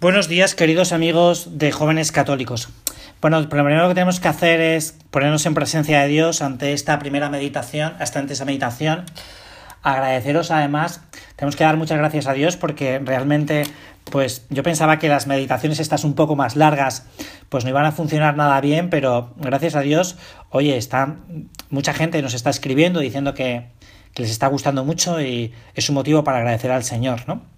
Buenos días, queridos amigos de jóvenes católicos. Bueno, lo primero que tenemos que hacer es ponernos en presencia de Dios ante esta primera meditación, hasta ante esa meditación. Agradeceros además, tenemos que dar muchas gracias a Dios porque realmente, pues yo pensaba que las meditaciones estas un poco más largas, pues no iban a funcionar nada bien, pero gracias a Dios, oye, está, mucha gente nos está escribiendo diciendo que, que les está gustando mucho y es un motivo para agradecer al Señor, ¿no?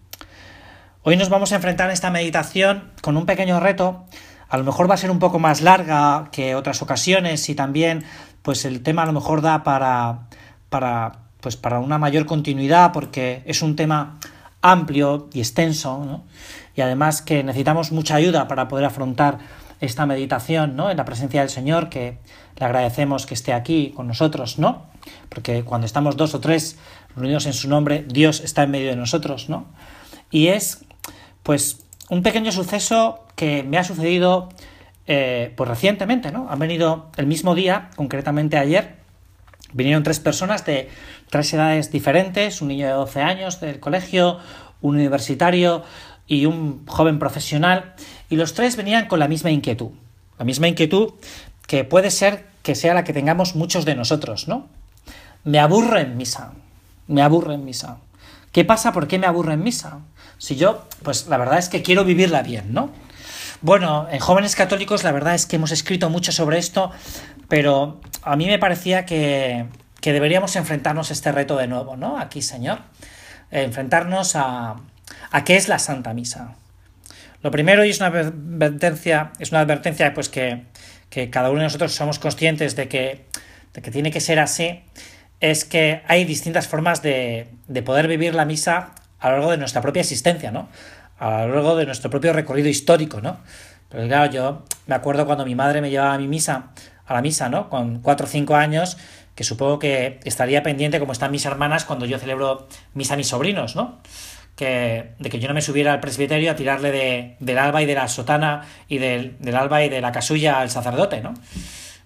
Hoy nos vamos a enfrentar en esta meditación con un pequeño reto. A lo mejor va a ser un poco más larga que otras ocasiones y también pues el tema a lo mejor da para, para, pues para una mayor continuidad porque es un tema amplio y extenso ¿no? y además que necesitamos mucha ayuda para poder afrontar esta meditación ¿no? en la presencia del Señor que le agradecemos que esté aquí con nosotros, ¿no? Porque cuando estamos dos o tres reunidos en su nombre, Dios está en medio de nosotros, ¿no? Y es pues un pequeño suceso que me ha sucedido eh, pues recientemente, ¿no? Han venido el mismo día, concretamente ayer, vinieron tres personas de tres edades diferentes, un niño de 12 años del colegio, un universitario y un joven profesional, y los tres venían con la misma inquietud, la misma inquietud que puede ser que sea la que tengamos muchos de nosotros, ¿no? Me aburre en misa, me aburre en misa. ¿Qué pasa? ¿Por qué me aburre en misa? Si yo, pues la verdad es que quiero vivirla bien, ¿no? Bueno, en Jóvenes Católicos la verdad es que hemos escrito mucho sobre esto, pero a mí me parecía que, que deberíamos enfrentarnos a este reto de nuevo, ¿no? Aquí, Señor. enfrentarnos a, a qué es la Santa Misa. Lo primero, y es una advertencia, es una advertencia pues que, que cada uno de nosotros somos conscientes de que, de que tiene que ser así, es que hay distintas formas de, de poder vivir la misa a lo largo de nuestra propia existencia, ¿no? A lo largo de nuestro propio recorrido histórico, ¿no? Pero claro, yo me acuerdo cuando mi madre me llevaba a mi misa, a la misa, ¿no? Con cuatro o cinco años, que supongo que estaría pendiente como están mis hermanas cuando yo celebro misa a mis sobrinos, ¿no? Que, de que yo no me subiera al presbiterio a tirarle de, del alba y de la sotana y del, del alba y de la casulla al sacerdote, ¿no?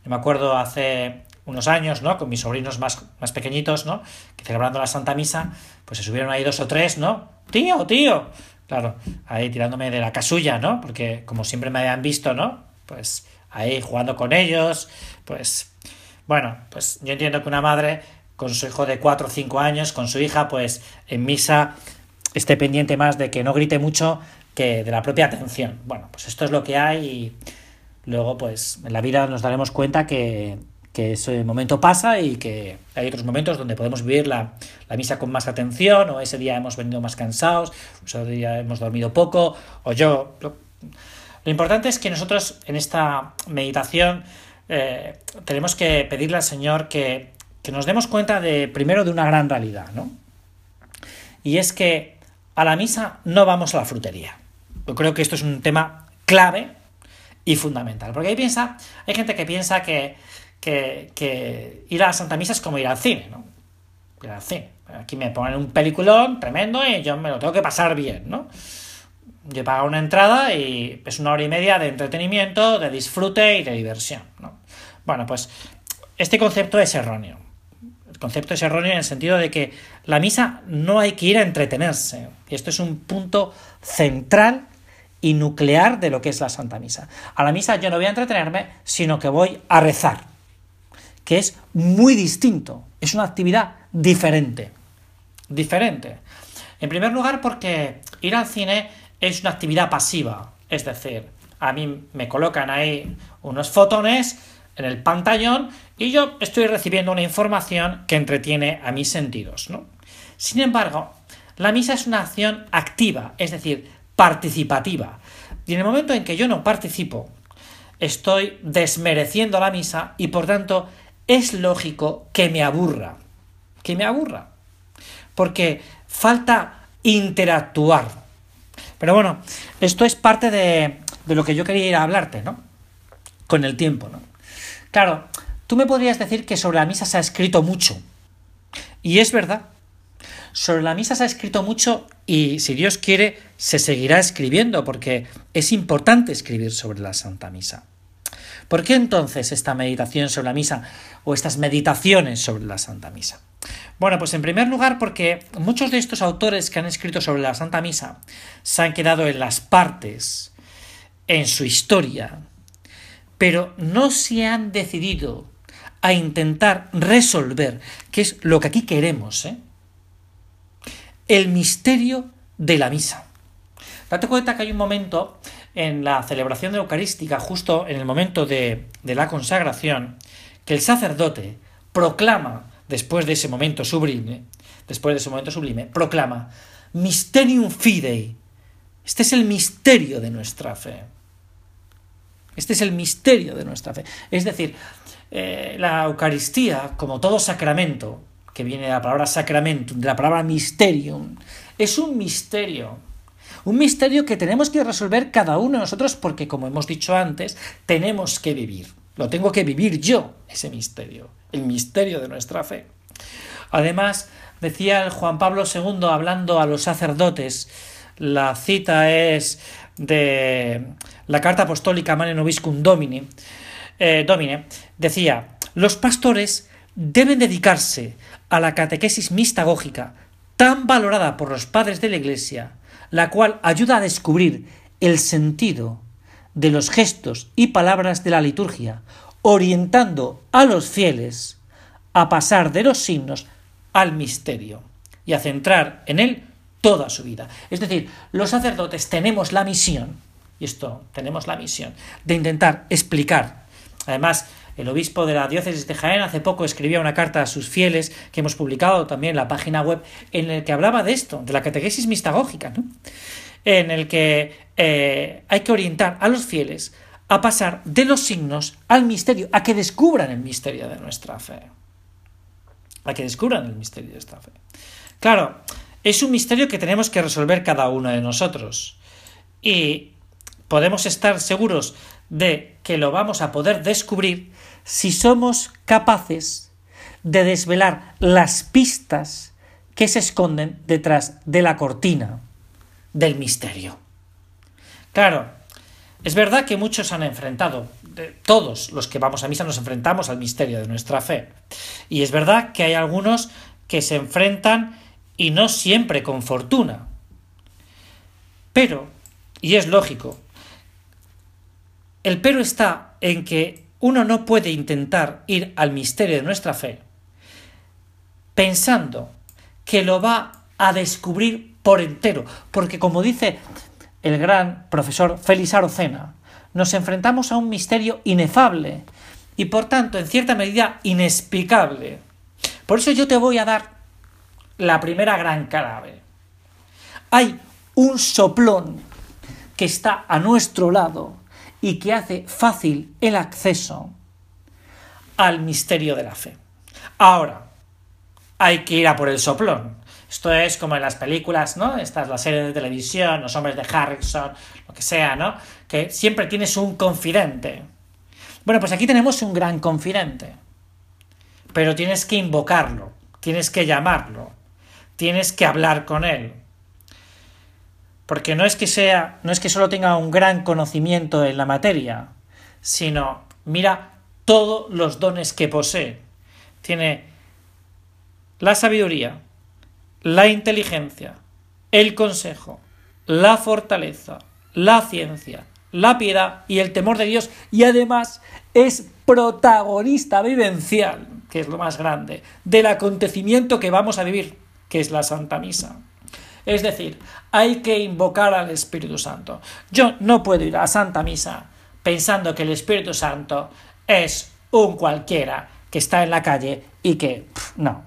Yo me acuerdo hace unos años, ¿no? Con mis sobrinos más, más pequeñitos, ¿no? Que celebrando la Santa Misa, pues se subieron ahí dos o tres, ¿no? Tío, tío. Claro, ahí tirándome de la casulla, ¿no? Porque como siempre me habían visto, ¿no? Pues ahí jugando con ellos, pues... Bueno, pues yo entiendo que una madre con su hijo de cuatro o cinco años, con su hija, pues en misa esté pendiente más de que no grite mucho que de la propia atención. Bueno, pues esto es lo que hay y luego pues en la vida nos daremos cuenta que que ese momento pasa y que hay otros momentos donde podemos vivir la, la, misa con más atención, o ese día hemos venido más cansados, o ese día hemos dormido poco, o yo. Lo, importante es que nosotros en esta meditación eh, tenemos que pedirle al Señor que, que nos demos cuenta de, primero, de una gran realidad, ¿no? Y es que a la misa no vamos a la frutería. Yo creo que esto es un tema clave y fundamental. Porque hay, piensa, hay gente que piensa que, que, ir a la Santa Misa es como ir al cine, ¿no? Ir al cine. Aquí me ponen un peliculón tremendo y yo me lo tengo que pasar bien, ¿no? Yo pago una entrada y es una hora y media de entretenimiento, de disfrute y de diversión, ¿no? Bueno, pues este concepto es erróneo. El concepto es erróneo en el sentido de que la misa no hay que ir a entretenerse. Y esto es un punto central y nuclear de lo que es la Santa Misa. A la misa yo no voy a entretenerme, sino que voy a rezar que es muy distinto, es una actividad diferente. Diferente. En primer lugar, porque ir al cine es una actividad pasiva, es decir, a mí me colocan ahí unos fotones en el pantallón y yo estoy recibiendo una información que entretiene a mis sentidos. ¿no? Sin embargo, la misa es una acción activa, es decir, participativa. Y en el momento en que yo no participo, estoy desmereciendo la misa y por tanto es lógico que me aburra. Que me aburra. Porque falta interactuar. Pero bueno, esto es parte de, de lo que yo quería ir a hablarte, ¿no? Con el tiempo, ¿no? Claro, tú me podrías decir que sobre la misa se ha escrito mucho. Y es verdad. Sobre la misa se ha escrito mucho y si Dios quiere se seguirá escribiendo porque es importante escribir sobre la Santa Misa. ¿Por qué entonces esta meditación sobre la misa o estas meditaciones sobre la Santa Misa? Bueno, pues en primer lugar porque muchos de estos autores que han escrito sobre la Santa Misa se han quedado en las partes, en su historia, pero no se han decidido a intentar resolver, que es lo que aquí queremos, ¿eh? el misterio de la misa. Date cuenta que hay un momento en la celebración de Eucarística, justo en el momento de, la consagración, que el sacerdote proclama, después de ese momento sublime, después de ese momento sublime, proclama Mysterium Fidei. Este es el misterio de nuestra fe. Este es el misterio de nuestra fe. Es decir, eh, la Eucaristía, como todo sacramento, que viene de la palabra sacramentum, de la palabra mysterium, es un misterio. Un misterio que tenemos que resolver cada uno de nosotros porque, como hemos dicho antes, tenemos que vivir. Lo tengo que vivir yo, ese misterio, el misterio de nuestra fe. Además, decía Juan Pablo II hablando a los sacerdotes, la cita es de la carta apostólica Mane Noviscum Domini, eh, Domine, decía, los pastores deben dedicarse a la catequesis mistagógica tan valorada por los padres de la Iglesia, la cual ayuda a descubrir el sentido de los gestos y palabras de la liturgia, orientando a los fieles a pasar de los signos al misterio y a centrar en él toda su vida. Es decir, los sacerdotes tenemos la misión, y esto tenemos la misión, de intentar explicar. Además, el obispo de la diócesis de Jaén hace poco escribía una carta a sus fieles que hemos publicado también en la página web en el que hablaba de esto, de la catequesis mistagógica, en el que eh, hay que orientar a los fieles a pasar de los signos al misterio, a que descubran el misterio de nuestra fe. A que descubran el misterio de esta fe. Claro, es un misterio que tenemos que resolver cada uno de nosotros. Y podemos estar seguros de que lo vamos a poder descubrir si somos capaces de desvelar las pistas que se esconden detrás de la cortina del misterio. Claro, es verdad que muchos han enfrentado, todos los que vamos a misa nos enfrentamos al misterio de nuestra fe. Y es verdad que hay algunos que se enfrentan y no siempre con fortuna. Pero, y es lógico, el pero está en que uno no puede intentar ir al misterio de nuestra fe pensando que lo va a descubrir por entero, porque como dice el gran profesor Félix Arocena, nos enfrentamos a un misterio inefable y por tanto en cierta medida inexplicable. Por eso yo te voy a dar la primera gran clave. Hay un soplón que está a nuestro lado y que hace fácil el acceso al misterio de la fe. Ahora, hay que ir a por el soplón. Esto es como en las películas, ¿no? Esta es la serie de televisión, los hombres de Harrison, lo que sea, ¿no? Que siempre tienes un confidente. Bueno, pues aquí tenemos un gran confidente. Pero tienes que invocarlo, tienes que llamarlo, tienes que hablar con él. Porque no es que sea, no es que solo tenga un gran conocimiento en la materia, sino mira todos los dones que posee. Tiene la sabiduría, la inteligencia, el consejo, la fortaleza, la ciencia, la piedad y el temor de Dios y además es protagonista vivencial, que es lo más grande, del acontecimiento que vamos a vivir, que es la Santa Misa. Es decir, hay que invocar al Espíritu Santo. Yo no puedo ir a Santa Misa pensando que el Espíritu Santo es un cualquiera que está en la calle y que... no.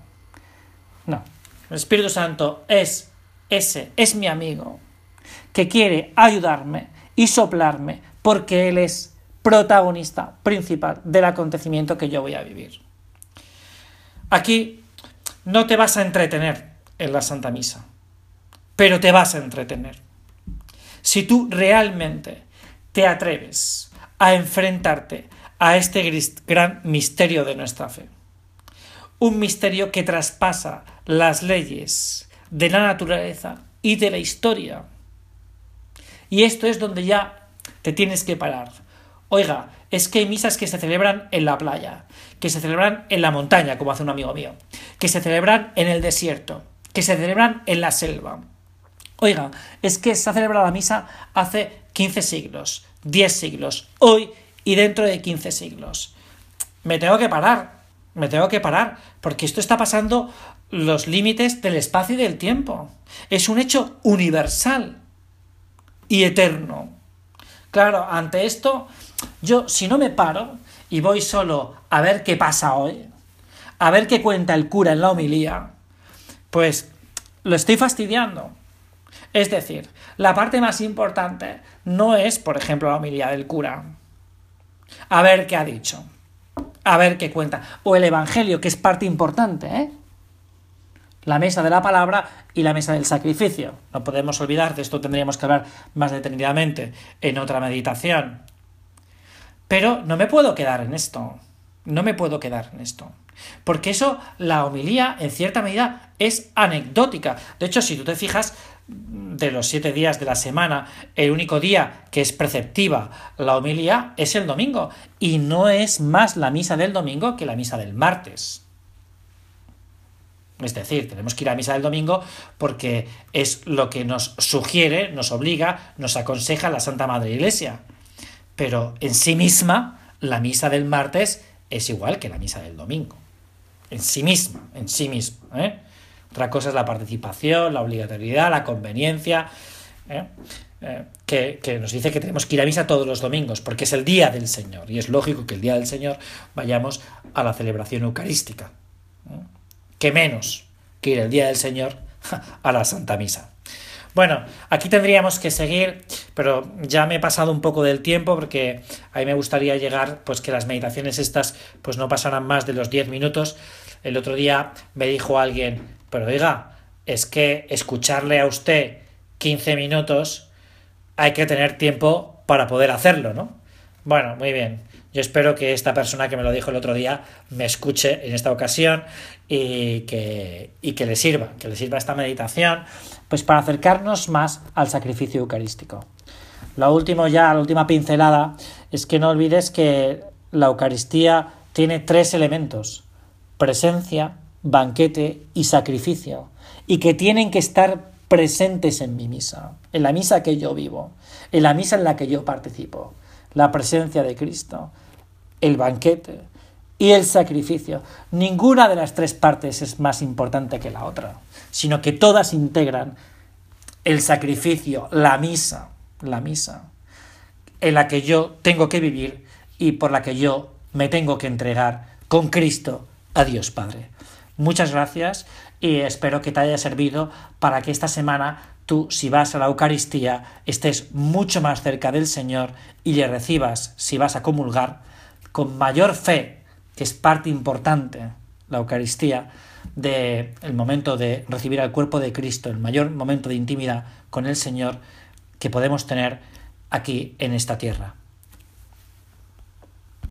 No. El Espíritu Santo es ese, es mi amigo, que quiere ayudarme y soplarme porque Él es protagonista principal del acontecimiento que yo voy a vivir. Aquí no te vas a entretener en la Santa Misa pero te vas a entretener. Si tú realmente te atreves a enfrentarte a este gran misterio de nuestra fe, un misterio que traspasa las leyes de la naturaleza y de la historia. Y esto es donde ya te tienes que parar. Oiga, es que hay misas que se celebran en la playa, que se celebran en la montaña, como hace un amigo mío, que se celebran en el desierto, que se celebran en la selva. Oiga, es que se ha celebrado la misa hace 15 siglos, 10 siglos, hoy y dentro de 15 siglos. Me tengo que parar, me tengo que parar, porque esto está pasando los límites del espacio y del tiempo. Es un hecho universal y eterno. Claro, ante esto, yo si no me paro y voy solo a ver qué pasa hoy, a ver qué cuenta el cura en la homilía, pues lo estoy fastidiando. Es decir, la parte más importante no es, por ejemplo, la homilía del cura. A ver qué ha dicho. A ver qué cuenta. O el Evangelio, que es parte importante, ¿eh? La mesa de la palabra y la mesa del sacrificio. No podemos olvidar, de esto tendríamos que hablar más detenidamente en otra meditación. Pero no me puedo quedar en esto. No me puedo quedar en esto. Porque eso, la homilía, en cierta medida, es anecdótica. De hecho, si tú te fijas, de los siete días de la semana, el único día que es preceptiva la homilía es el domingo. Y no es más la misa del domingo que la misa del martes. Es decir, tenemos que ir a misa del domingo porque es lo que nos sugiere, nos obliga, nos aconseja la Santa Madre Iglesia. Pero en sí misma, la misa del martes es igual que la misa del domingo. En sí misma, en sí misma. ¿eh? Otra cosa es la participación, la obligatoriedad, la conveniencia, ¿eh? Eh, que, que, nos dice que tenemos que ir a misa todos los domingos, porque es el día del Señor, y es lógico que el día del Señor vayamos a la celebración eucarística. Que menos que ir el día del Señor a la Santa Misa. Bueno, aquí tendríamos que seguir, pero ya me he pasado un poco del tiempo porque a mí me gustaría llegar, pues que las meditaciones estas pues no pasaran más de los 10 minutos. El otro día me dijo alguien, pero oiga, es que escucharle a usted 15 minutos hay que tener tiempo para poder hacerlo, ¿no? Bueno, muy bien. Yo espero que esta persona que me lo dijo el otro día me escuche en esta ocasión y que, y que le sirva, que le sirva esta meditación, pues para acercarnos más al sacrificio eucarístico. Lo último ya, la última pincelada, es que no olvides que la Eucaristía tiene tres elementos, presencia, banquete y sacrificio, y que tienen que estar presentes en mi misa, en la misa que yo vivo, en la misa en la que yo participo la presencia de Cristo, el banquete y el sacrificio. Ninguna de las tres partes es más importante que la otra, sino que todas integran el sacrificio, la misa, la misa, en la que yo tengo que vivir y por la que yo me tengo que entregar con Cristo a Dios Padre. Muchas gracias y espero que te haya servido para que esta semana tú, si vas a la Eucaristía, estés mucho más cerca del Señor y le recibas, si vas a comulgar, con mayor fe, que es parte importante, la Eucaristía, del el momento de recibir al cuerpo de Cristo, el mayor momento de intimidad con el Señor que podemos tener aquí en esta tierra.